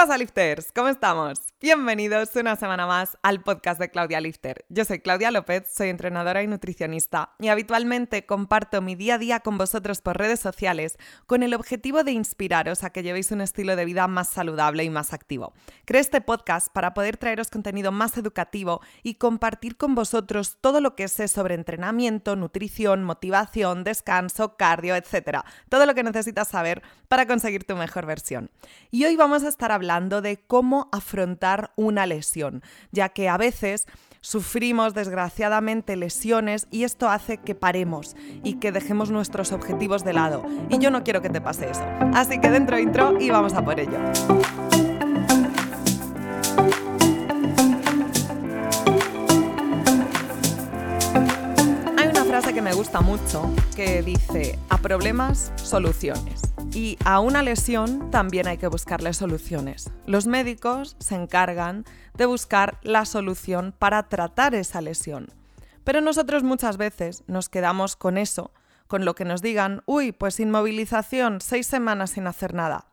pasa, lifters? ¿Cómo estamos? Bienvenidos una semana más al podcast de Claudia Lifter. Yo soy Claudia López, soy entrenadora y nutricionista y habitualmente comparto mi día a día con vosotros por redes sociales con el objetivo de inspiraros a que llevéis un estilo de vida más saludable y más activo. Creé este podcast para poder traeros contenido más educativo y compartir con vosotros todo lo que sé sobre entrenamiento, nutrición, motivación, descanso, cardio, etc. Todo lo que necesitas saber para conseguir tu mejor versión. Y hoy vamos a estar hablando de cómo afrontar una lesión, ya que a veces sufrimos desgraciadamente lesiones y esto hace que paremos y que dejemos nuestros objetivos de lado. Y yo no quiero que te pase eso. Así que dentro intro y vamos a por ello. Me gusta mucho que dice, a problemas, soluciones. Y a una lesión también hay que buscarle soluciones. Los médicos se encargan de buscar la solución para tratar esa lesión. Pero nosotros muchas veces nos quedamos con eso, con lo que nos digan, uy, pues inmovilización, seis semanas sin hacer nada.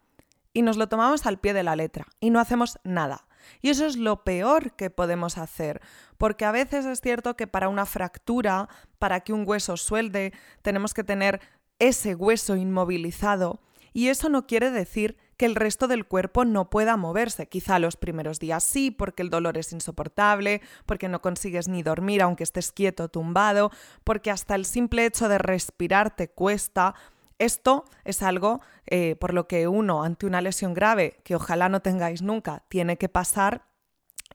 Y nos lo tomamos al pie de la letra y no hacemos nada. Y eso es lo peor que podemos hacer, porque a veces es cierto que para una fractura, para que un hueso suelde, tenemos que tener ese hueso inmovilizado y eso no quiere decir que el resto del cuerpo no pueda moverse. Quizá los primeros días sí, porque el dolor es insoportable, porque no consigues ni dormir aunque estés quieto, tumbado, porque hasta el simple hecho de respirar te cuesta. Esto es algo eh, por lo que uno ante una lesión grave, que ojalá no tengáis nunca, tiene que pasar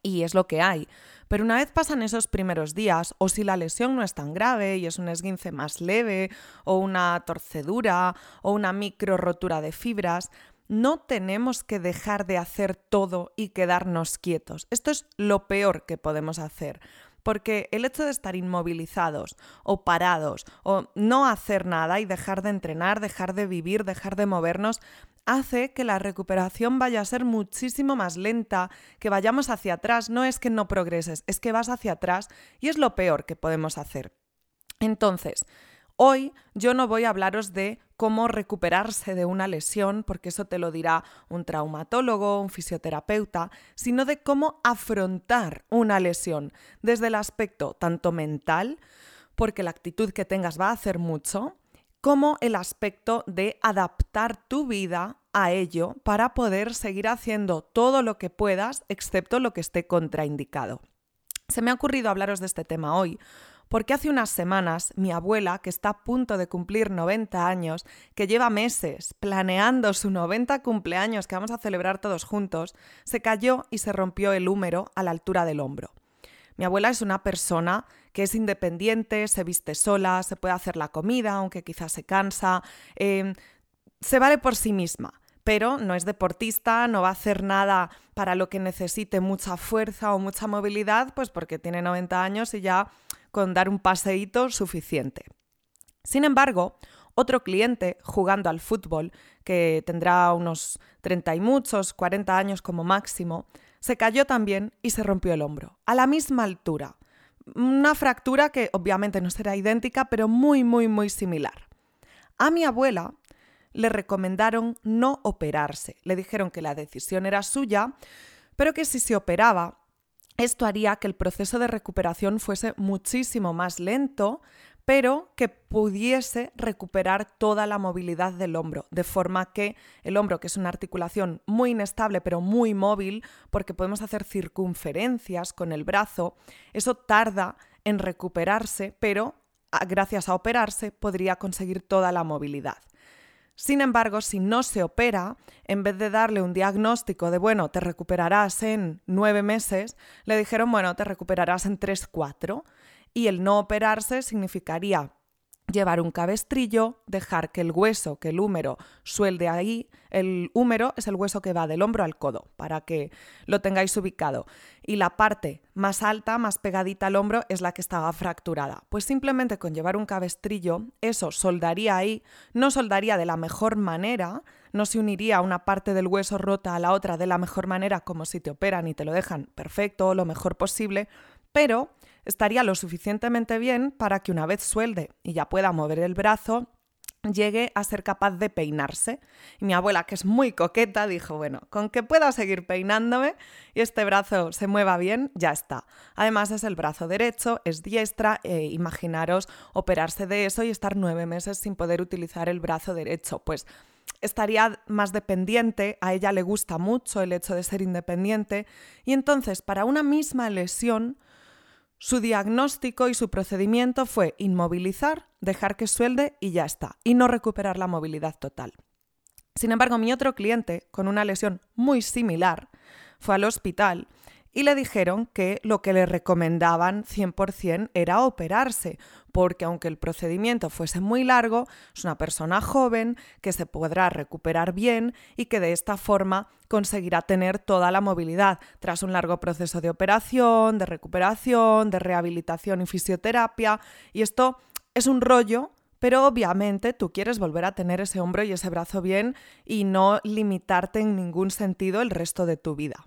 y es lo que hay. Pero una vez pasan esos primeros días, o si la lesión no es tan grave y es un esguince más leve, o una torcedura, o una micro rotura de fibras, no tenemos que dejar de hacer todo y quedarnos quietos. Esto es lo peor que podemos hacer. Porque el hecho de estar inmovilizados o parados o no hacer nada y dejar de entrenar, dejar de vivir, dejar de movernos, hace que la recuperación vaya a ser muchísimo más lenta, que vayamos hacia atrás. No es que no progreses, es que vas hacia atrás y es lo peor que podemos hacer. Entonces, hoy yo no voy a hablaros de cómo recuperarse de una lesión, porque eso te lo dirá un traumatólogo, un fisioterapeuta, sino de cómo afrontar una lesión desde el aspecto tanto mental, porque la actitud que tengas va a hacer mucho, como el aspecto de adaptar tu vida a ello para poder seguir haciendo todo lo que puedas, excepto lo que esté contraindicado. Se me ha ocurrido hablaros de este tema hoy porque hace unas semanas mi abuela, que está a punto de cumplir 90 años, que lleva meses planeando su 90 cumpleaños que vamos a celebrar todos juntos, se cayó y se rompió el húmero a la altura del hombro. Mi abuela es una persona que es independiente, se viste sola, se puede hacer la comida, aunque quizás se cansa, em, se vale por sí misma pero no es deportista, no va a hacer nada para lo que necesite mucha fuerza o mucha movilidad, pues porque tiene 90 años y ya con dar un paseíto suficiente. Sin embargo, otro cliente jugando al fútbol, que tendrá unos 30 y muchos, 40 años como máximo, se cayó también y se rompió el hombro, a la misma altura. Una fractura que obviamente no será idéntica, pero muy, muy, muy similar. A mi abuela le recomendaron no operarse. Le dijeron que la decisión era suya, pero que si se operaba, esto haría que el proceso de recuperación fuese muchísimo más lento, pero que pudiese recuperar toda la movilidad del hombro, de forma que el hombro, que es una articulación muy inestable pero muy móvil, porque podemos hacer circunferencias con el brazo, eso tarda en recuperarse, pero gracias a operarse podría conseguir toda la movilidad. Sin embargo, si no se opera, en vez de darle un diagnóstico de, bueno, te recuperarás en nueve meses, le dijeron, bueno, te recuperarás en tres, cuatro. Y el no operarse significaría llevar un cabestrillo, dejar que el hueso, que el húmero, suelde ahí. El húmero es el hueso que va del hombro al codo, para que lo tengáis ubicado. Y la parte más alta, más pegadita al hombro, es la que estaba fracturada. Pues simplemente con llevar un cabestrillo, eso soldaría ahí, no soldaría de la mejor manera, no se uniría una parte del hueso rota a la otra de la mejor manera como si te operan y te lo dejan perfecto, lo mejor posible, pero estaría lo suficientemente bien para que una vez suelde y ya pueda mover el brazo, llegue a ser capaz de peinarse. Y mi abuela, que es muy coqueta, dijo, bueno, con que pueda seguir peinándome y este brazo se mueva bien, ya está. Además es el brazo derecho, es diestra, e imaginaros operarse de eso y estar nueve meses sin poder utilizar el brazo derecho. Pues estaría más dependiente, a ella le gusta mucho el hecho de ser independiente y entonces para una misma lesión su diagnóstico y su procedimiento fue inmovilizar, dejar que suelde y ya está, y no recuperar la movilidad total. Sin embargo, mi otro cliente, con una lesión muy similar, fue al hospital y le dijeron que lo que le recomendaban 100% era operarse, porque aunque el procedimiento fuese muy largo, es una persona joven que se podrá recuperar bien y que de esta forma conseguirá tener toda la movilidad tras un largo proceso de operación, de recuperación, de rehabilitación y fisioterapia. Y esto es un rollo pero obviamente tú quieres volver a tener ese hombro y ese brazo bien y no limitarte en ningún sentido el resto de tu vida.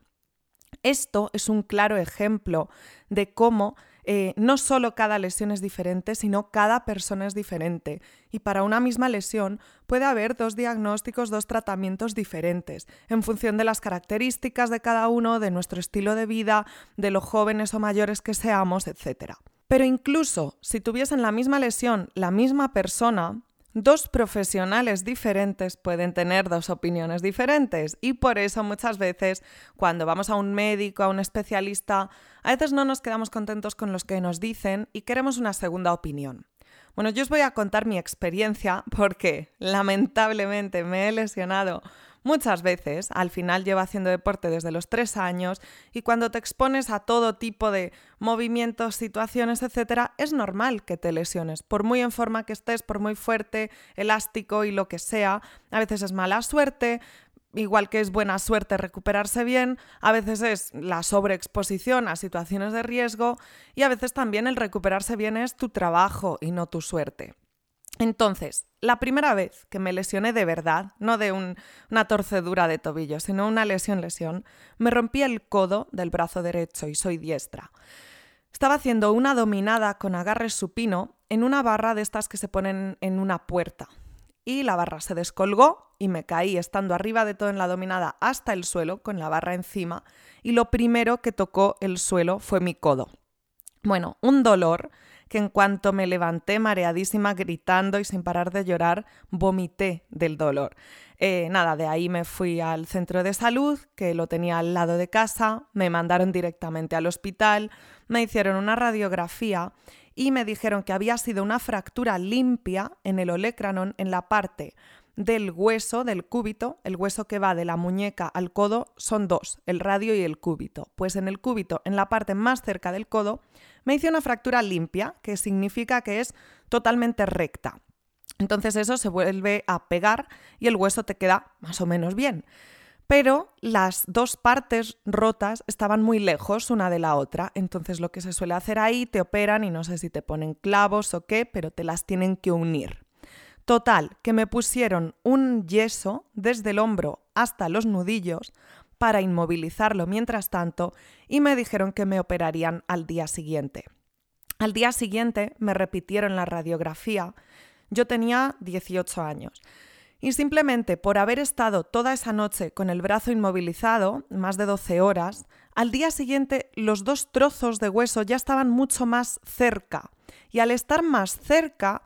Esto es un claro ejemplo de cómo eh, no solo cada lesión es diferente, sino cada persona es diferente. Y para una misma lesión puede haber dos diagnósticos, dos tratamientos diferentes, en función de las características de cada uno, de nuestro estilo de vida, de lo jóvenes o mayores que seamos, etc. Pero incluso si tuviesen la misma lesión, la misma persona, dos profesionales diferentes pueden tener dos opiniones diferentes y por eso muchas veces cuando vamos a un médico, a un especialista, a veces no nos quedamos contentos con los que nos dicen y queremos una segunda opinión. Bueno, yo os voy a contar mi experiencia porque lamentablemente me he lesionado muchas veces. Al final llevo haciendo deporte desde los tres años y cuando te expones a todo tipo de movimientos, situaciones, etcétera, es normal que te lesiones. Por muy en forma que estés, por muy fuerte, elástico y lo que sea, a veces es mala suerte, igual que es buena suerte recuperarse bien, a veces es la sobreexposición a situaciones de riesgo y a veces también el recuperarse bien es tu trabajo y no tu suerte. Entonces, la primera vez que me lesioné de verdad, no de una torcedura de tobillo, sino una lesión lesión, me rompí el codo del brazo derecho y soy diestra. Estaba haciendo una dominada con agarre supino en una barra de estas que se ponen en una puerta. Y la barra se descolgó y me caí estando arriba de todo en la dominada hasta el suelo con la barra encima y lo primero que tocó el suelo fue mi codo. Bueno, un dolor que en cuanto me levanté mareadísima, gritando y sin parar de llorar, vomité del dolor. Eh, nada, de ahí me fui al centro de salud, que lo tenía al lado de casa, me mandaron directamente al hospital, me hicieron una radiografía y me dijeron que había sido una fractura limpia en el olecranon en la parte del hueso, del cúbito, el hueso que va de la muñeca al codo son dos, el radio y el cúbito. Pues en el cúbito, en la parte más cerca del codo, me hice una fractura limpia, que significa que es totalmente recta. Entonces eso se vuelve a pegar y el hueso te queda más o menos bien. Pero las dos partes rotas estaban muy lejos una de la otra, entonces lo que se suele hacer ahí, te operan y no sé si te ponen clavos o qué, pero te las tienen que unir. Total, que me pusieron un yeso desde el hombro hasta los nudillos para inmovilizarlo mientras tanto y me dijeron que me operarían al día siguiente. Al día siguiente me repitieron la radiografía. Yo tenía 18 años. Y simplemente por haber estado toda esa noche con el brazo inmovilizado, más de 12 horas, al día siguiente los dos trozos de hueso ya estaban mucho más cerca. Y al estar más cerca,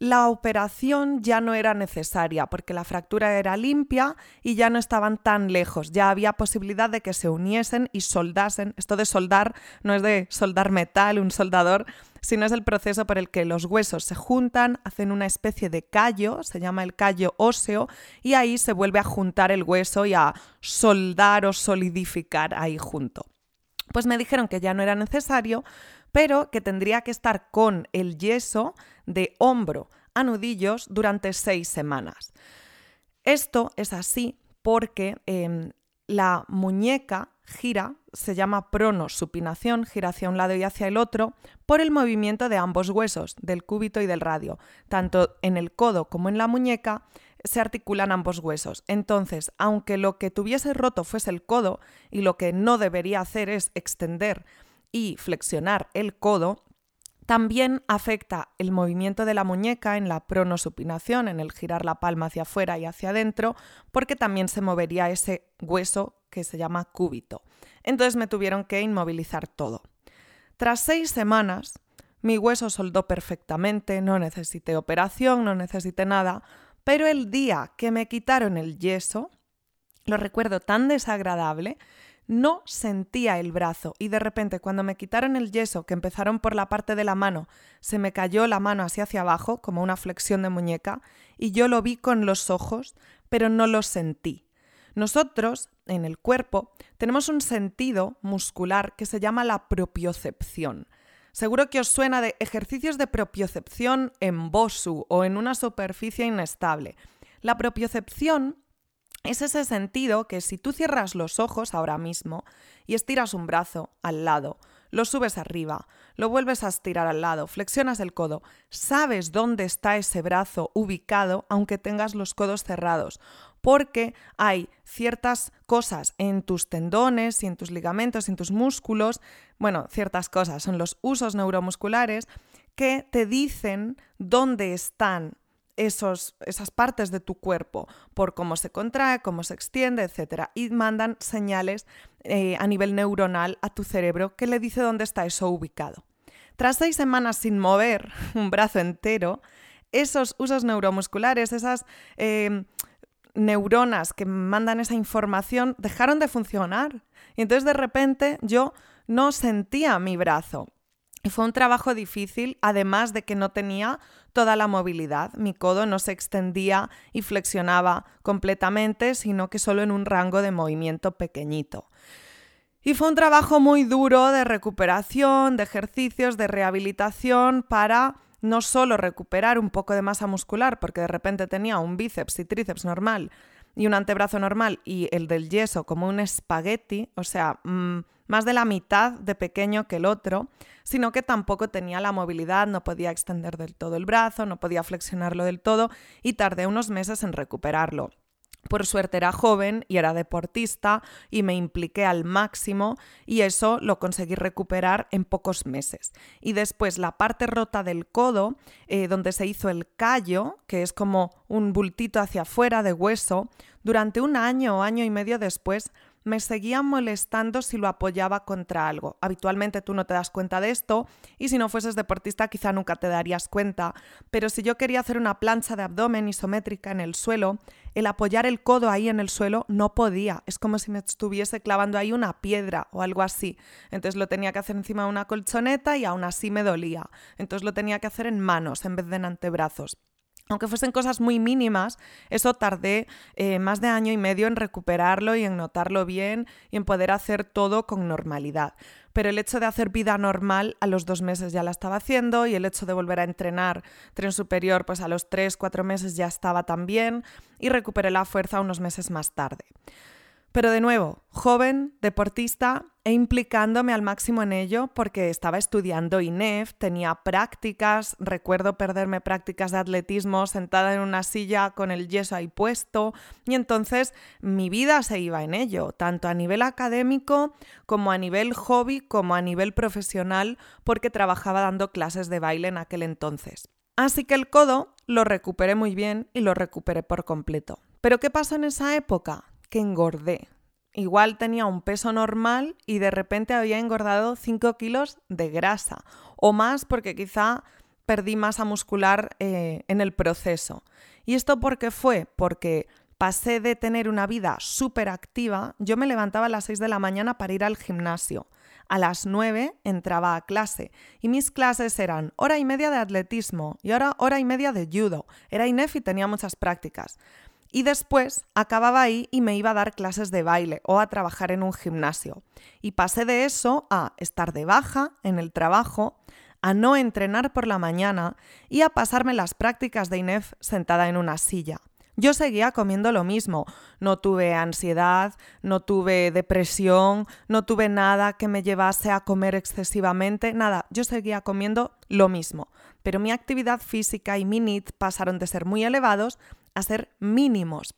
la operación ya no era necesaria porque la fractura era limpia y ya no estaban tan lejos, ya había posibilidad de que se uniesen y soldasen. Esto de soldar no es de soldar metal, un soldador, sino es el proceso por el que los huesos se juntan, hacen una especie de callo, se llama el callo óseo, y ahí se vuelve a juntar el hueso y a soldar o solidificar ahí junto. Pues me dijeron que ya no era necesario, pero que tendría que estar con el yeso de hombro a nudillos durante seis semanas. Esto es así porque em, la muñeca gira, se llama pronosupinación, gira hacia un lado y hacia el otro, por el movimiento de ambos huesos, del cúbito y del radio. Tanto en el codo como en la muñeca se articulan ambos huesos. Entonces, aunque lo que tuviese roto fuese el codo y lo que no debería hacer es extender y flexionar el codo, También afecta el movimiento de la muñeca en la pronosupinación, en el girar la palma hacia afuera y hacia adentro, porque también se movería ese hueso que se llama cúbito. Entonces me tuvieron que inmovilizar todo. Tras seis semanas, mi hueso soldó perfectamente, no necesité operación, no necesité nada, pero el día que me quitaron el yeso, lo recuerdo tan desagradable no sentía el brazo y de repente cuando me quitaron el yeso, que empezaron por la parte de la mano, se me cayó la mano así hacia abajo, como una flexión de muñeca, y yo lo vi con los ojos, pero no lo sentí. Nosotros, en el cuerpo, tenemos un sentido muscular que se llama la propiocepción. Seguro que os suena de ejercicios de propiocepción en BOSU o en una superficie inestable. La propiocepción es ese sentido que si tú cierras los ojos ahora mismo y estiras un brazo al lado, lo subes arriba, lo vuelves a estirar al lado, flexionas el codo, sabes dónde está ese brazo ubicado aunque tengas los codos cerrados, porque hay ciertas cosas en tus tendones y en tus ligamentos en tus músculos, bueno, ciertas cosas, son los usos neuromusculares que te dicen dónde están esos, esas partes de tu cuerpo por cómo se contrae, cómo se extiende, etc. Y mandan señales eh, a nivel neuronal a tu cerebro que le dice dónde está eso ubicado. Tras seis semanas sin mover un brazo entero, esos usos neuromusculares, esas em, neuronas que mandan esa información, dejaron de funcionar. Y entonces de repente yo no sentía mi brazo. Fue un trabajo difícil, además de que no tenía toda la movilidad. Mi codo no se extendía y flexionaba completamente, sino que solo en un rango de movimiento pequeñito. Y fue un trabajo muy duro de recuperación, de ejercicios, de rehabilitación para no solo recuperar un poco de masa muscular, porque de repente tenía un bíceps y tríceps normal y un antebrazo normal y el del yeso como un espagueti, o sea, mm, más de la mitad de pequeño que el otro, sino que tampoco tenía la movilidad, no podía extender del todo el brazo, no podía flexionarlo del todo y tardé unos meses en recuperarlo. Por suerte era joven y era deportista y me impliqué al máximo y eso lo conseguí recuperar en pocos meses. Y después la parte rota del codo, eh, donde se hizo el callo, que es como un bultito hacia afuera de hueso, durante un año o año y medio después me seguía molestando si lo apoyaba contra algo. Habitualmente tú no te das cuenta de esto y si no fueses deportista quizá nunca te darías cuenta, pero si yo quería hacer una plancha de abdomen isométrica en el suelo, el apoyar el codo ahí en el suelo no podía, es como si me estuviese clavando ahí una piedra o algo así. Entonces lo tenía que hacer encima de una colchoneta y aún así me dolía. Entonces lo tenía que hacer en manos en vez de en antebrazos aunque fuesen cosas muy mínimas, eso tardé eh, más de año y medio en recuperarlo y en notarlo bien y en poder hacer todo con normalidad. Pero el hecho de hacer vida normal a los dos meses ya la estaba haciendo y el hecho de volver a entrenar tren superior pues a los tres, cuatro meses ya estaba también y recuperé la fuerza unos meses más tarde. Pero de nuevo, joven, deportista e implicándome al máximo en ello porque estaba estudiando INEF, tenía prácticas, recuerdo perderme prácticas de atletismo sentada en una silla con el yeso ahí puesto y entonces mi vida se iba en ello, tanto a nivel académico como a nivel hobby como a nivel profesional porque trabajaba dando clases de baile en aquel entonces. Así que el codo lo recuperé muy bien y lo recuperé por completo. ¿Pero qué pasó en esa época? Que engordé. Igual tenía un peso normal y de repente había engordado 5 kilos de grasa o más porque quizá perdí masa muscular eh, en el proceso. ¿Y esto por qué fue? Porque pasé de tener una vida súper activa, yo me levantaba a las 6 de la mañana para ir al gimnasio. A las 9 entraba a clase y mis clases eran hora y media de atletismo y ahora hora y media de judo. Era INEF y tenía muchas prácticas. Y después acababa ahí y me iba a dar clases de baile o a trabajar en un gimnasio. Y pasé de eso a estar de baja en el trabajo, a no entrenar por la mañana y a pasarme las prácticas de INEF sentada en una silla. Yo seguía comiendo lo mismo. No tuve ansiedad, no tuve depresión, no tuve nada que me llevase a comer excesivamente, nada. Yo seguía comiendo lo mismo. Pero mi actividad física y mi NIT pasaron de ser muy elevados a ser mínimos.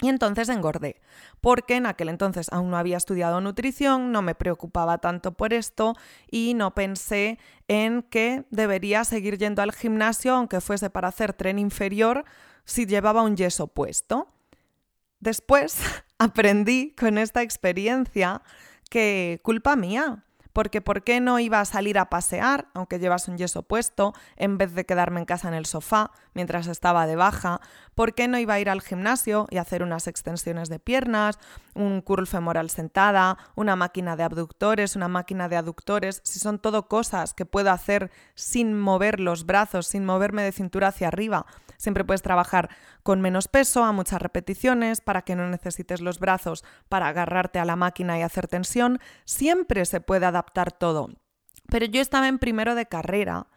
Y entonces engordé, porque en aquel entonces aún no había estudiado nutrición, no me preocupaba tanto por esto y no pensé en que debería seguir yendo al gimnasio aunque fuese para hacer tren inferior si llevaba un yeso puesto. Después aprendí con esta experiencia que culpa mía, porque ¿por qué no iba a salir a pasear, aunque llevas un yeso puesto, en vez de quedarme en casa en el sofá mientras estaba de baja? ¿Por qué no iba a ir al gimnasio y hacer unas extensiones de piernas, un curl femoral sentada, una máquina de abductores, una máquina de aductores? Si son todo cosas que puedo hacer sin mover los brazos, sin moverme de cintura hacia arriba. Siempre puedes trabajar con menos peso, a muchas repeticiones, para que no necesites los brazos para agarrarte a la máquina y hacer tensión. Siempre se puede adaptar todo. Pero yo estaba en primero de carrera,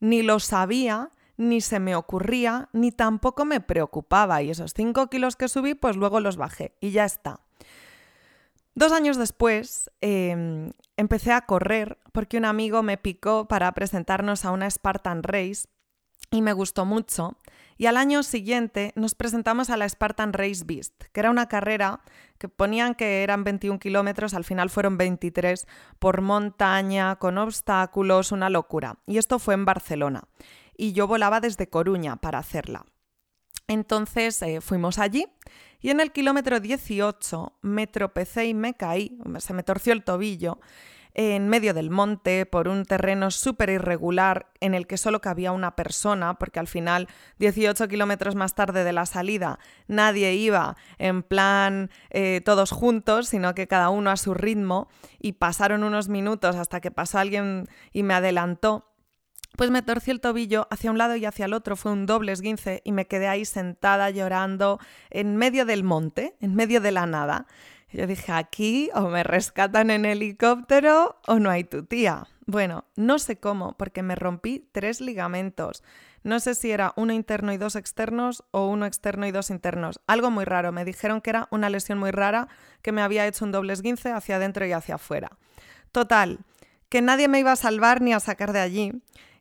ni lo sabía, ni se me ocurría, ni tampoco me preocupaba. Y esos 5 kilos que subí, pues luego los bajé y ya está. Dos años después em, empecé a correr porque un amigo me picó para presentarnos a una Spartan Race y me gustó mucho. Y al año siguiente nos presentamos a la Spartan Race Beast, que era una carrera que ponían que eran 21 kilómetros, al final fueron 23, por montaña, con obstáculos, una locura. Y esto fue en Barcelona. Y yo volaba desde Coruña para hacerla. Entonces eh, fuimos allí y en el kilómetro 18 me tropecé y me caí, se me torció el tobillo en medio del monte, por un terreno súper irregular en el que solo cabía una persona, porque al final, 18 kilómetros más tarde de la salida, nadie iba en plan eh, todos juntos, sino que cada uno a su ritmo, y pasaron unos minutos hasta que pasó alguien y me adelantó. Pues me torcí el tobillo hacia un lado y hacia el otro, fue un doble esguince y me quedé ahí sentada llorando en medio del monte, en medio de la nada. Yo dije, aquí o me rescatan en helicóptero o no hay tu tía. Bueno, no sé cómo, porque me rompí tres ligamentos. No sé si era uno interno y dos externos o uno externo y dos internos. Algo muy raro. Me dijeron que era una lesión muy rara que me había hecho un doble esguince hacia adentro y hacia afuera. Total, que nadie me iba a salvar ni a sacar de allí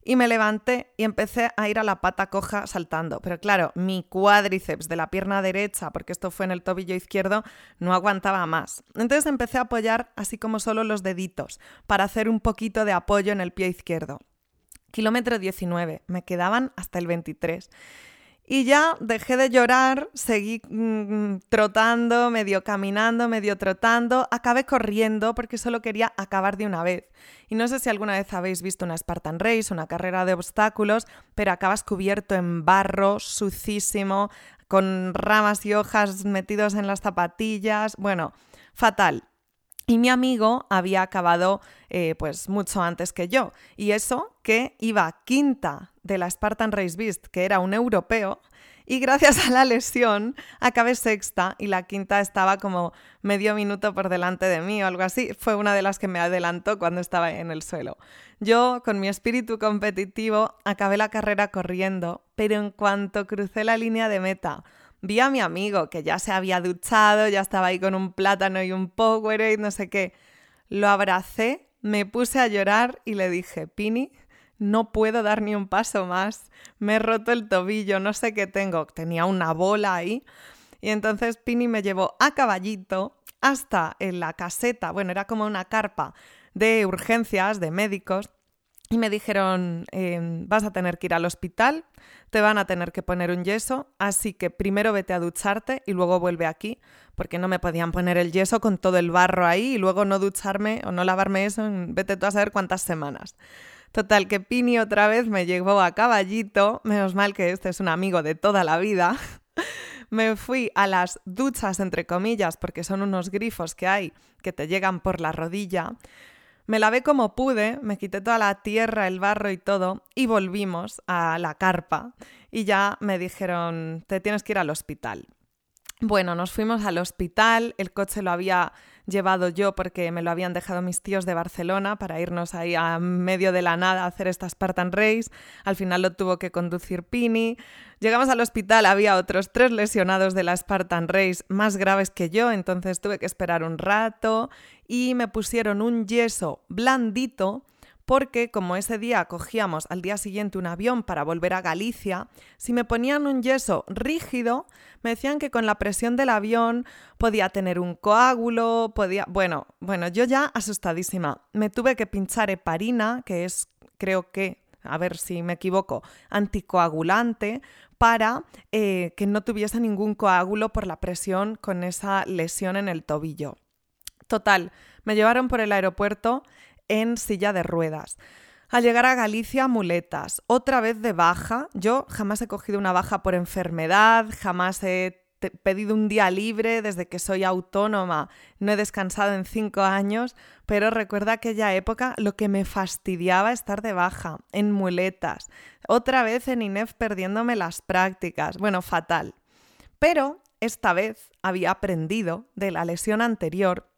y me levanté y empecé a ir a la pata coja saltando. Pero claro, mi cuádriceps de la pierna derecha, porque esto fue en el tobillo izquierdo, no aguantaba más. Entonces empecé a apoyar así como solo los deditos para hacer un poquito de apoyo en el pie izquierdo. Kilómetro 19, me quedaban hasta el 23. Y ya dejé de llorar, seguí mm, trotando, medio caminando, medio trotando, acabé corriendo porque solo quería acabar de una vez. Y no sé si alguna vez habéis visto una Spartan Race, una carrera de obstáculos, pero acabas cubierto en barro, sucísimo, con ramas y hojas metidos en las zapatillas, bueno, fatal. Y mi amigo había acabado eh, pues mucho antes que yo. Y eso que iba quinta de la Spartan Race Beast, que era un europeo, y gracias a la lesión acabé sexta y la quinta estaba como medio minuto por delante de mí o algo así. Fue una de las que me adelantó cuando estaba en el suelo. Yo, con mi espíritu competitivo, acabé la carrera corriendo, pero en cuanto crucé la línea de meta, vi a mi amigo que ya se había duchado, ya estaba ahí con un plátano y un Powerade, no sé qué. Lo abracé, me puse a llorar y le dije, Pini, no puedo dar ni un paso más, me he roto el tobillo, no sé qué tengo, tenía una bola ahí. Y entonces Pini me llevó a caballito hasta en la caseta, bueno, era como una carpa de urgencias, de médicos, y me dijeron, em, vas a tener que ir al hospital, te van a tener que poner un yeso, así que primero vete a ducharte y luego vuelve aquí, porque no me podían poner el yeso con todo el barro ahí y luego no ducharme o no lavarme eso vete tú a saber cuántas semanas. Total, que Pini otra vez me llevó a caballito, menos mal que este es un amigo de toda la vida. me fui a las duchas, entre comillas, porque son unos grifos que hay que te llegan por la rodilla. Me lavé como pude, me quité toda la tierra, el barro y todo, y volvimos a la carpa. Y ya me dijeron, te tienes que ir al hospital. Bueno, nos fuimos al hospital, el coche lo había llevado yo porque me lo habían dejado mis tíos de Barcelona para irnos ahí a medio de la nada a hacer esta Spartan Race. Al final lo tuvo que conducir Pini. Llegamos al hospital, había otros tres lesionados de la Spartan Race más graves que yo, entonces tuve que esperar un rato y me pusieron un yeso blandito porque como ese día cogíamos al día siguiente un avión para volver a Galicia, si me ponían un yeso rígido, me decían que con la presión del avión podía tener un coágulo, podía... Bueno, bueno, yo ya asustadísima. Me tuve que pinchar heparina, que es, creo que, a ver si me equivoco, anticoagulante, para eh, que no tuviese ningún coágulo por la presión con esa lesión en el tobillo. Total, me llevaron por el aeropuerto en silla de ruedas. Al llegar a Galicia, muletas. Otra vez de baja. Yo jamás he cogido una baja por enfermedad, jamás he pedido un día libre desde que soy autónoma. No he descansado en cinco años, pero recuerda aquella época lo que me fastidiaba estar de baja, en muletas. Otra vez en INEF perdiéndome las prácticas. Bueno, fatal. Pero esta vez había aprendido de la lesión anterior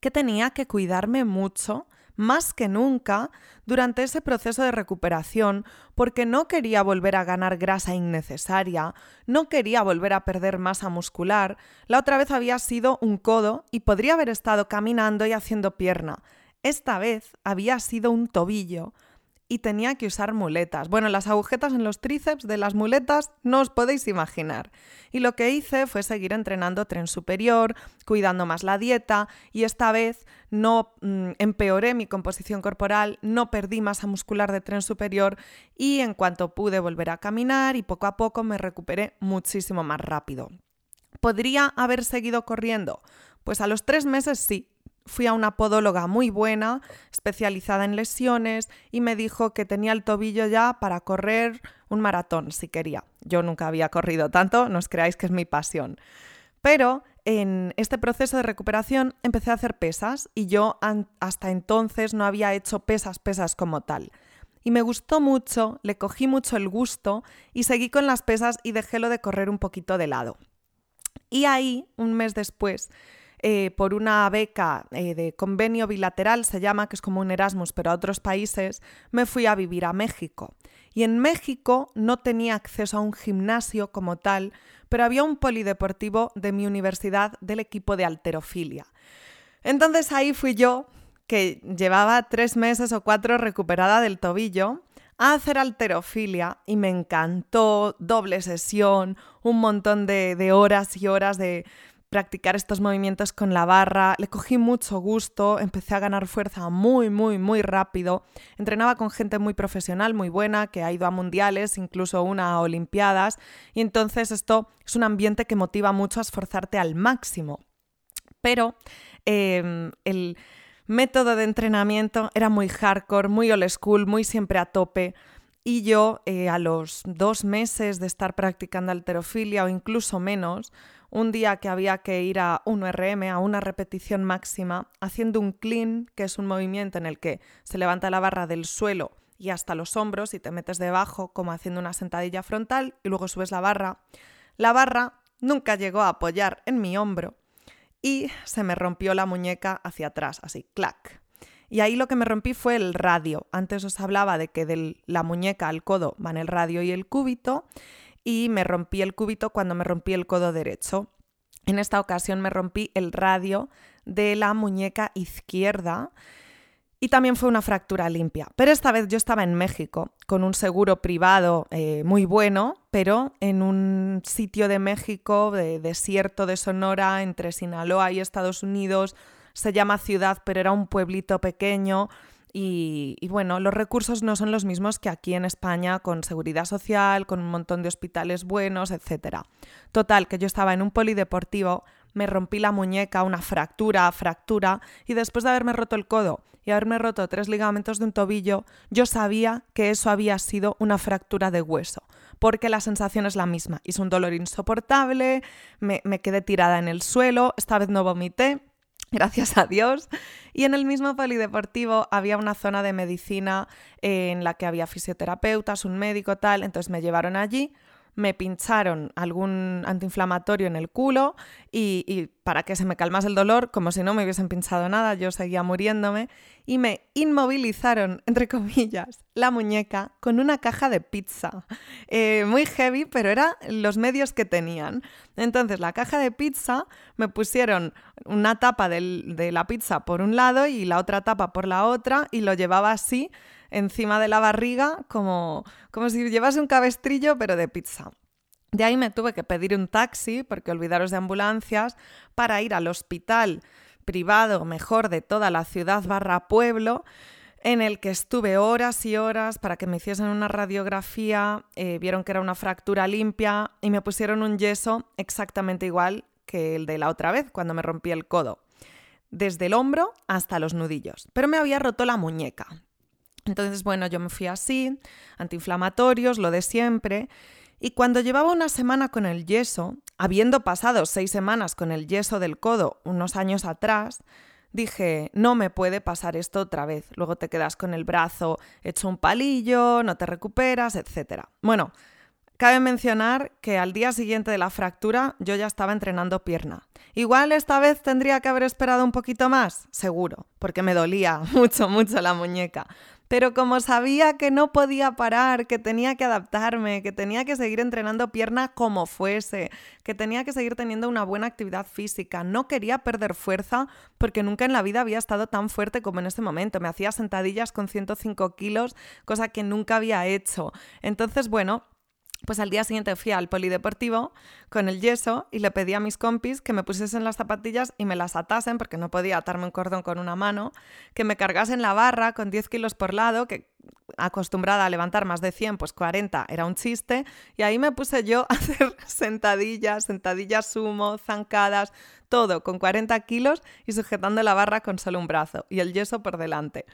que tenía que cuidarme mucho más que nunca durante ese proceso de recuperación porque no quería volver a ganar grasa innecesaria, no quería volver a perder masa muscular, la otra vez había sido un codo y podría haber estado caminando y haciendo pierna. Esta vez había sido un tobillo, y tenía que usar muletas. Bueno, las agujetas en los tríceps de las muletas no os podéis imaginar. Y lo que hice fue seguir entrenando tren superior, cuidando más la dieta y esta vez no mm, empeoré mi composición corporal, no perdí masa muscular de tren superior y en cuanto pude volver a caminar y poco a poco me recuperé muchísimo más rápido. ¿Podría haber seguido corriendo? Pues a los tres meses sí, fui a una podóloga muy buena, especializada en lesiones, y me dijo que tenía el tobillo ya para correr un maratón si quería. Yo nunca había corrido tanto, no os creáis que es mi pasión. Pero en este proceso de recuperación empecé a hacer pesas y yo hasta entonces no había hecho pesas, pesas como tal. Y me gustó mucho, le cogí mucho el gusto y seguí con las pesas y dejé lo de correr un poquito de lado. Y ahí, un mes después, eh, por una beca eh, de convenio bilateral, se llama, que es como un Erasmus, pero a otros países, me fui a vivir a México. Y en México no tenía acceso a un gimnasio como tal, pero había un polideportivo de mi universidad del equipo de alterofilia. Entonces ahí fui yo, que llevaba tres meses o cuatro recuperada del tobillo, a hacer alterofilia y me encantó, doble sesión, un montón de horas y horas de, practicar estos movimientos con la barra, le cogí mucho gusto, empecé a ganar fuerza muy, muy, muy rápido. Entrenaba con gente muy profesional, muy buena, que ha ido a mundiales, incluso una a Olimpiadas, y entonces esto es un ambiente que motiva mucho a esforzarte al máximo. Pero em, el método de entrenamiento era muy hardcore, muy old school, muy siempre a tope. Y yo, eh, a los dos meses de estar practicando alterofilia o incluso menos, un día que había que ir a un RM, a una repetición máxima, haciendo un clean, que es un movimiento en el que se levanta la barra del suelo y hasta los hombros y te metes debajo como haciendo una sentadilla frontal y luego subes la barra. La barra nunca llegó a apoyar en mi hombro y se me rompió la muñeca hacia atrás, así, clac. Y ahí lo que me rompí fue el radio. Antes os hablaba de que de la muñeca al codo van el radio y el cúbito y me rompí el cúbito cuando me rompí el codo derecho. En esta ocasión me rompí el radio de la muñeca izquierda y también fue una fractura limpia. Pero esta vez yo estaba en México con un seguro privado eh, muy bueno, pero en un sitio de México, de desierto de Sonora, entre Sinaloa y Estados Unidos. Se llama ciudad, pero era un pueblito pequeño y, bueno, los recursos no son los mismos que aquí en España con seguridad social, con un montón de hospitales buenos, etc. Total, que yo estaba en un polideportivo, me rompí la muñeca, una fractura, fractura, y después de haberme roto el codo y haberme roto tres ligamentos de un tobillo, yo sabía que eso había sido una fractura de hueso, porque la sensación es la misma. Hizo un dolor insoportable, me, me quedé tirada en el suelo, esta vez no vomité, gracias a Dios. Y en el mismo polideportivo había una zona de medicina en la que había fisioterapeutas, un médico, tal. Entonces me llevaron allí, me pincharon algún antiinflamatorio en el culo y, para que se me calmase el dolor, como si no me hubiesen pinchado nada, yo seguía muriéndome, y me inmovilizaron, entre comillas, la muñeca con una caja de pizza. Eh, muy heavy, pero eran los medios que tenían. Entonces, la caja de pizza me pusieron una tapa de la pizza por un lado y la otra tapa por la otra, y lo llevaba así encima de la barriga como, como si llevase un cabestrillo pero de pizza. De ahí me tuve que pedir un taxi, porque olvidaros de ambulancias, para ir al hospital privado mejor de toda la ciudad barra pueblo, en el que estuve horas y horas para que me hiciesen una radiografía, eh, vieron que era una fractura limpia y me pusieron un yeso exactamente igual que el de la otra vez, cuando me rompí el codo, desde el hombro hasta los nudillos. Pero me había roto la muñeca, entonces, bueno, yo me fui así, antiinflamatorios, lo de siempre. Y cuando llevaba una semana con el yeso, habiendo pasado seis semanas con el yeso del codo unos años atrás, dije, no me puede pasar esto otra vez. Luego te quedas con el brazo hecho un palillo, no te recuperas, etc. Bueno, Cabe mencionar que al día siguiente de la fractura yo ya estaba entrenando pierna. Igual esta vez tendría que haber esperado un poquito más, seguro, porque me dolía mucho, mucho la muñeca. Pero como sabía que no podía parar, que tenía que adaptarme, que tenía que seguir entrenando pierna como fuese, que tenía que seguir teniendo una buena actividad física, no quería perder fuerza porque nunca en la vida había estado tan fuerte como en este momento. Me hacía sentadillas con 105 kilos, cosa que nunca había hecho. Entonces, bueno, pues al día siguiente fui al polideportivo con el yeso y le pedí a mis compis que me pusiesen las zapatillas y me las atasen, porque no podía atarme un cordón con una mano, que me cargasen la barra con 10 kilos por lado, que acostumbrada a levantar más de 100, pues 40 era un chiste, y ahí me puse yo a hacer sentadillas, sentadillas sumo, zancadas, todo con 40 kilos y sujetando la barra con solo un brazo y el yeso por delante.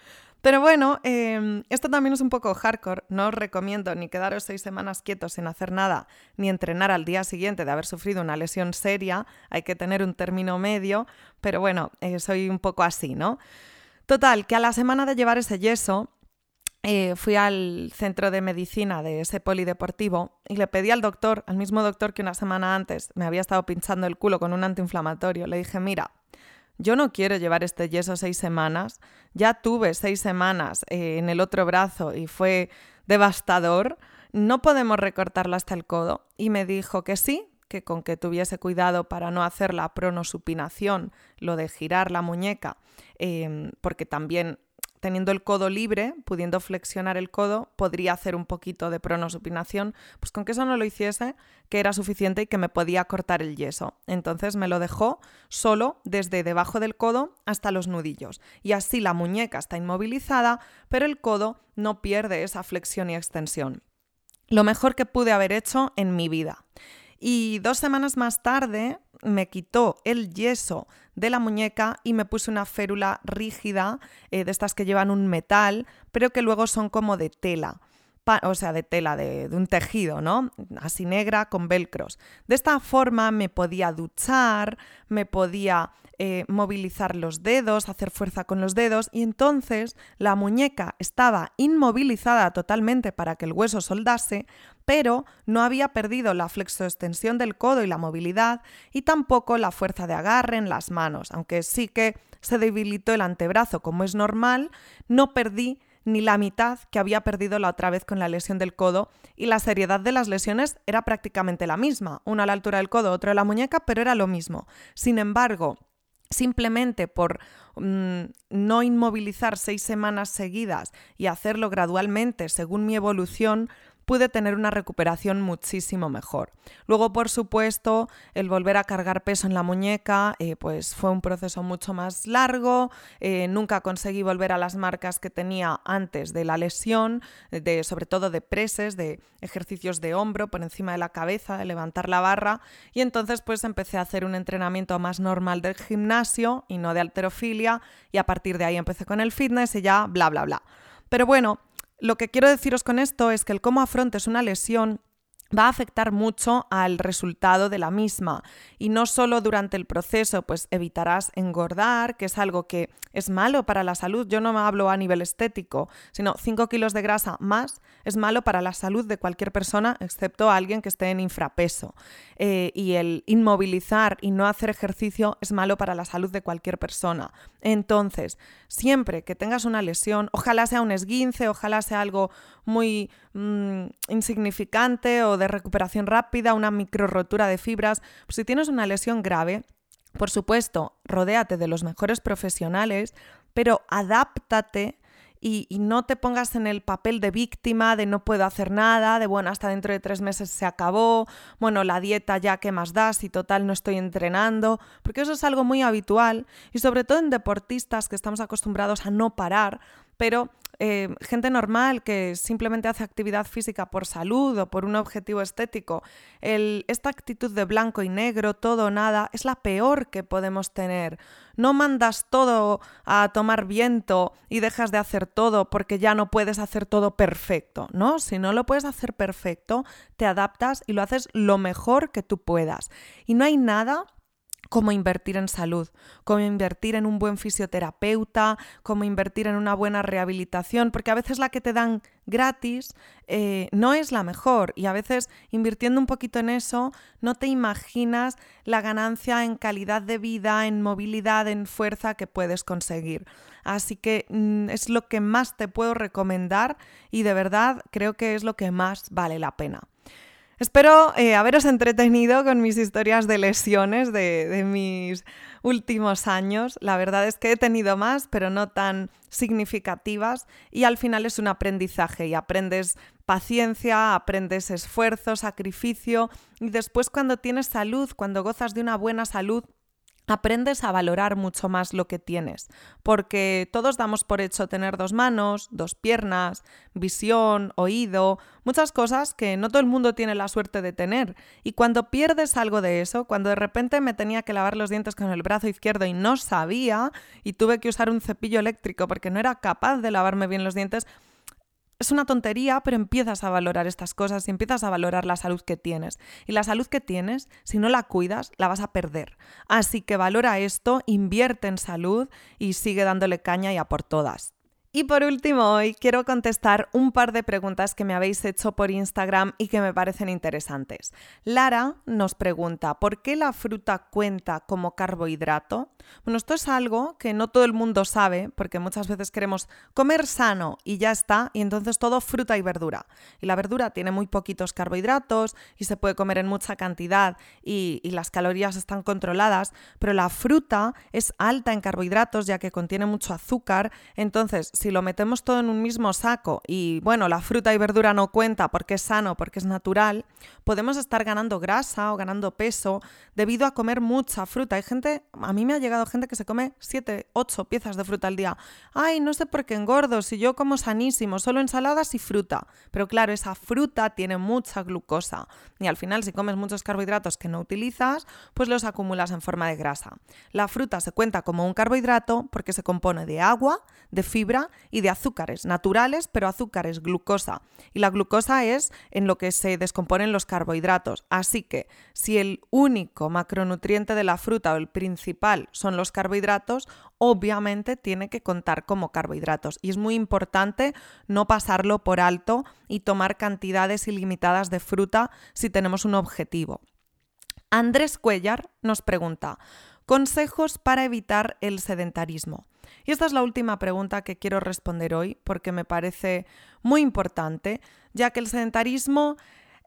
Pero bueno, em, esto también es un poco hardcore. No os recomiendo ni quedaros seis semanas quietos sin hacer nada, ni entrenar al día siguiente de haber sufrido una lesión seria. Hay que tener un término medio, pero bueno, eh, soy un poco así, ¿no? Total, que a la semana de llevar ese yeso, eh, fui al centro de medicina de ese polideportivo y le pedí al doctor, al mismo doctor que una semana antes me había estado pinchando el culo con un antiinflamatorio, le dije, mira, yo no quiero llevar este yeso seis semanas, ya tuve seis semanas eh, en el otro brazo y fue devastador, no podemos recortarlo hasta el codo. Y me dijo que sí, que con que tuviese cuidado para no hacer la pronosupinación, lo de girar la muñeca, em, porque también teniendo el codo libre, pudiendo flexionar el codo, podría hacer un poquito de pronosupinación, pues con que eso no lo hiciese, que era suficiente y que me podía cortar el yeso. Entonces me lo dejó solo desde debajo del codo hasta los nudillos. Y así la muñeca está inmovilizada, pero el codo no pierde esa flexión y extensión. Lo mejor que pude haber hecho en mi vida. Y dos semanas más tarde me quitó el yeso de la muñeca y me puse una férula rígida, eh, de estas que llevan un metal, pero que luego son como de tela o sea, de tela, de, un tejido, ¿no? Así negra con velcros. De esta forma me podía duchar, me podía eh, movilizar los dedos, hacer fuerza con los dedos y entonces la muñeca estaba inmovilizada totalmente para que el hueso soldase, pero no había perdido la flexoextensión del codo y la movilidad y tampoco la fuerza de agarre en las manos, aunque sí que se debilitó el antebrazo como es normal, no perdí ni la mitad que había perdido la otra vez con la lesión del codo y la seriedad de las lesiones era prácticamente la misma, una a la altura del codo, otra a la muñeca, pero era lo mismo. Sin embargo, simplemente por mm, no inmovilizar seis semanas seguidas y hacerlo gradualmente según mi evolución, pude tener una recuperación muchísimo mejor. Luego, por supuesto, el volver a cargar peso en la muñeca, eh, pues fue un proceso mucho más largo. Eh, nunca conseguí volver a las marcas que tenía antes de la lesión, de, sobre todo de preses, de ejercicios de hombro por encima de la cabeza, de levantar la barra. Y entonces, pues empecé a hacer un entrenamiento más normal del gimnasio y no de alterofilia. Y a partir de ahí empecé con el fitness y ya, bla, bla, bla. Pero bueno, lo que quiero deciros con esto es que el cómo afrontes una lesión va a afectar mucho al resultado de la misma. Y no solo durante el proceso, pues evitarás engordar, que es algo que es malo para la salud. Yo no me hablo a nivel estético, sino 5 kilos de grasa más es malo para la salud de cualquier persona, excepto alguien que esté en infrapeso. Eh, y el inmovilizar y no hacer ejercicio es malo para la salud de cualquier persona. Entonces, siempre que tengas una lesión, ojalá sea un esguince, ojalá sea algo muy mm, insignificante o de recuperación rápida, una micro rotura de fibras, pues si tienes una lesión grave, por supuesto, rodéate de los mejores profesionales, pero adáptate y, no te pongas en el papel de víctima, de no puedo hacer nada, de bueno, hasta dentro de tres meses se acabó, bueno, la dieta ya que más das y total no estoy entrenando, porque eso es algo muy habitual y sobre todo en deportistas que estamos acostumbrados a no parar, pero eh, gente normal que simplemente hace actividad física por salud o por un objetivo estético, esta actitud de blanco y negro, todo o nada, es la peor que podemos tener. No mandas todo a tomar viento y dejas de hacer todo porque ya no puedes hacer todo perfecto, ¿no? Si no lo puedes hacer perfecto, te adaptas y lo haces lo mejor que tú puedas. Y no hay nada cómo invertir en salud, cómo invertir en un buen fisioterapeuta, cómo invertir en una buena rehabilitación, porque a veces la que te dan gratis eh, no es la mejor y a veces invirtiendo un poquito en eso no te imaginas la ganancia en calidad de vida, en movilidad, en fuerza que puedes conseguir. Así que mm, es lo que más te puedo recomendar y de verdad creo que es lo que más vale la pena. Espero eh, haberos entretenido con mis historias de lesiones de, mis últimos años. La verdad es que he tenido más, pero no tan significativas y al final es un aprendizaje y aprendes paciencia, aprendes esfuerzo, sacrificio y después cuando tienes salud, cuando gozas de una buena salud, aprendes a valorar mucho más lo que tienes, porque todos damos por hecho tener dos manos, dos piernas, visión, oído, muchas cosas que no todo el mundo tiene la suerte de tener. Y cuando pierdes algo de eso, cuando de repente me tenía que lavar los dientes con el brazo izquierdo y no sabía y tuve que usar un cepillo eléctrico porque no era capaz de lavarme bien los dientes, es una tontería, pero empiezas a valorar estas cosas y empiezas a valorar la salud que tienes. Y la salud que tienes, si no la cuidas, la vas a perder. Así que valora esto, invierte en salud y sigue dándole caña y a por todas. Y por último, hoy quiero contestar un par de preguntas que me habéis hecho por Instagram y que me parecen interesantes. Lara nos pregunta, ¿por qué la fruta cuenta como carbohidrato? Bueno, esto es algo que no todo el mundo sabe, porque muchas veces queremos comer sano y ya está, y entonces todo fruta y verdura. Y la verdura tiene muy poquitos carbohidratos y se puede comer en mucha cantidad y, las calorías están controladas, pero la fruta es alta en carbohidratos ya que contiene mucho azúcar, entonces si lo metemos todo en un mismo saco y bueno, la fruta y verdura no cuenta porque es sano, porque es natural, podemos estar ganando grasa o ganando peso debido a comer mucha fruta. Hay gente, a mí me ha llegado gente que se come 7, 8 piezas de fruta al día. Ay, no sé por qué engordo, si yo como sanísimo, solo ensaladas y fruta. Pero claro, esa fruta tiene mucha glucosa y al final si comes muchos carbohidratos que no utilizas, pues los acumulas en forma de grasa. La fruta se cuenta como un carbohidrato porque se compone de agua, de fibra y de azúcares naturales, pero azúcares, glucosa. Y la glucosa es en lo que se descomponen los carbohidratos. Así que si el único macronutriente de la fruta o el principal son los carbohidratos, obviamente tiene que contar como carbohidratos. Y es muy importante no pasarlo por alto y tomar cantidades ilimitadas de fruta si tenemos un objetivo. Andrés Cuellar nos pregunta, consejos para evitar el sedentarismo. Y esta es la última pregunta que quiero responder hoy porque me parece muy importante, ya que el sedentarismo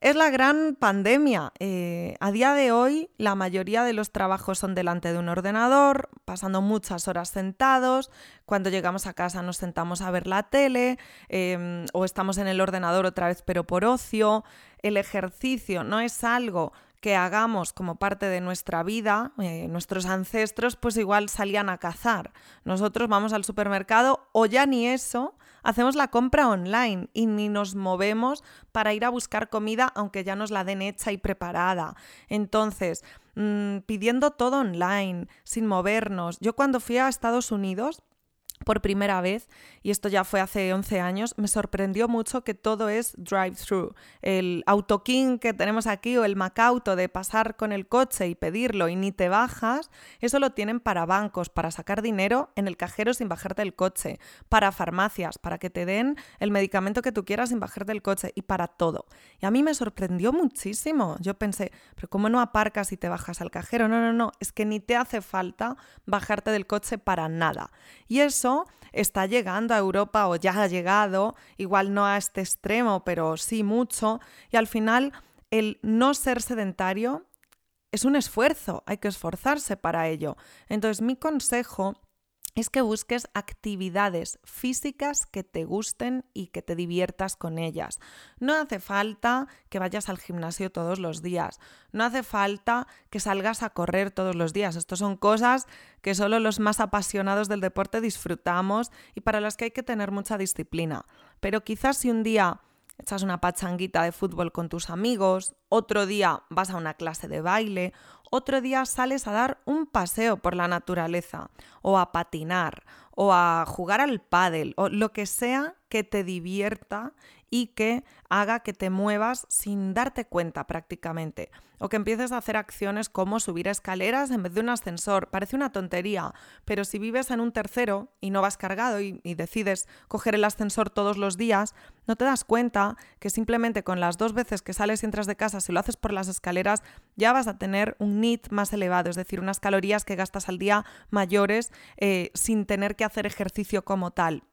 es la gran pandemia. Eh, a día de hoy la mayoría de los trabajos son delante de un ordenador, pasando muchas horas sentados. Cuando llegamos a casa nos sentamos a ver la tele em, o estamos en el ordenador otra vez pero por ocio. El ejercicio no es algo que hagamos como parte de nuestra vida, eh, nuestros ancestros pues igual salían a cazar. Nosotros vamos al supermercado o ya ni eso, hacemos la compra online y ni nos movemos para ir a buscar comida aunque ya nos la den hecha y preparada. Entonces, mm, pidiendo todo online, sin movernos. Yo cuando fui a Estados Unidos, por primera vez, y esto ya fue hace 11 años, me sorprendió mucho que todo es drive-thru. El autoking que tenemos aquí o el Macauto de pasar con el coche y pedirlo y ni te bajas, eso lo tienen para bancos, para sacar dinero en el cajero sin bajarte del coche, para farmacias, para que te den el medicamento que tú quieras sin bajarte del coche y para todo. Y a mí me sorprendió muchísimo. Yo pensé, pero ¿cómo no aparcas y te bajas al cajero? No, no, no, es que ni te hace falta bajarte del coche para nada. Y eso está llegando a Europa o ya ha llegado, igual no a este extremo, pero sí mucho, y al final el no ser sedentario es un esfuerzo, hay que esforzarse para ello. Entonces mi consejo es que busques actividades físicas que te gusten y que te diviertas con ellas. No hace falta que vayas al gimnasio todos los días, no hace falta que salgas a correr todos los días. Estas son cosas que solo los más apasionados del deporte disfrutamos y para las que hay que tener mucha disciplina. Pero quizás si un día echas una pachanguita de fútbol con tus amigos, otro día vas a una clase de baile, otro día sales a dar un paseo por la naturaleza, o a patinar, o a jugar al pádel, o lo que sea que te divierta y que haga que te muevas sin darte cuenta prácticamente. O que empieces a hacer acciones como subir escaleras en vez de un ascensor. Parece una tontería, pero si vives en un tercero y no vas cargado y, decides coger el ascensor todos los días, no te das cuenta que simplemente con las dos veces que sales y entras de casa, si lo haces por las escaleras, ya vas a tener un NIT más elevado, es decir, unas calorías que gastas al día mayores eh, sin tener que hacer ejercicio como tal.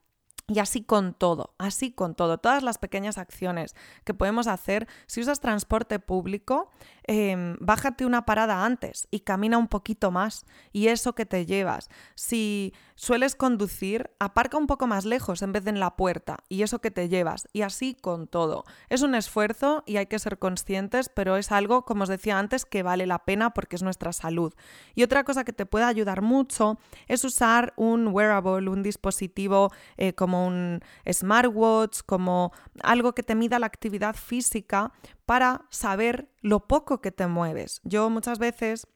Y así con todo, así con todo, todas las pequeñas acciones que podemos hacer. Si usas transporte público, em, bájate una parada antes y camina un poquito más y eso que te llevas. Si sueles conducir, aparca un poco más lejos en vez de en la puerta y eso que te llevas. Y así con todo. Es un esfuerzo y hay que ser conscientes, pero es algo, como os decía antes, que vale la pena porque es nuestra salud. Y otra cosa que te puede ayudar mucho es usar un wearable, un dispositivo eh, un smartwatch, como algo que te mida la actividad física para saber lo poco que te mueves. Yo muchas veces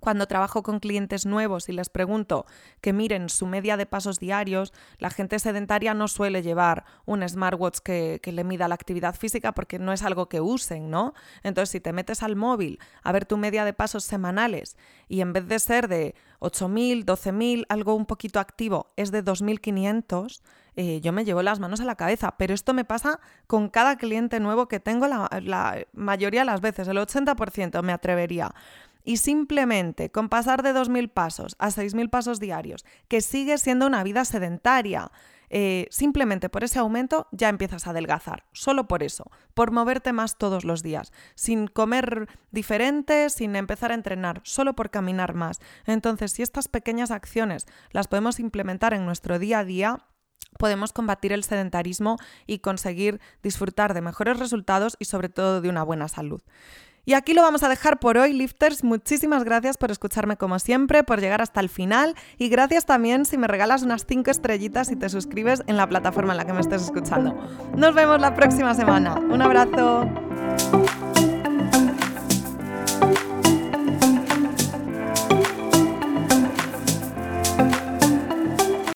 cuando trabajo con clientes nuevos y les pregunto que miren su media de pasos diarios, la gente sedentaria no suele llevar un smartwatch que, le mida la actividad física porque no es algo que usen, ¿no? Entonces, si te metes al móvil a ver tu media de pasos semanales y en vez de ser de 8.000, 12.000, algo un poquito activo, es de 2.500, eh, yo me llevo las manos a la cabeza. Pero esto me pasa con cada cliente nuevo que tengo la, mayoría de las veces, el 80% me atrevería. Y simplemente con pasar de 2.000 pasos a 6.000 pasos diarios, que sigue siendo una vida sedentaria, eh, simplemente por ese aumento ya empiezas a adelgazar, solo por eso, por moverte más todos los días, sin comer diferente, sin empezar a entrenar, solo por caminar más. Entonces, si estas pequeñas acciones las podemos implementar en nuestro día a día, podemos combatir el sedentarismo y conseguir disfrutar de mejores resultados y sobre todo de una buena salud. Y aquí lo vamos a dejar por hoy, lifters. Muchísimas gracias por escucharme como siempre, por llegar hasta el final y gracias también si me regalas unas 5 estrellitas y te suscribes en la plataforma en la que me estés escuchando. Nos vemos la próxima semana. Un abrazo.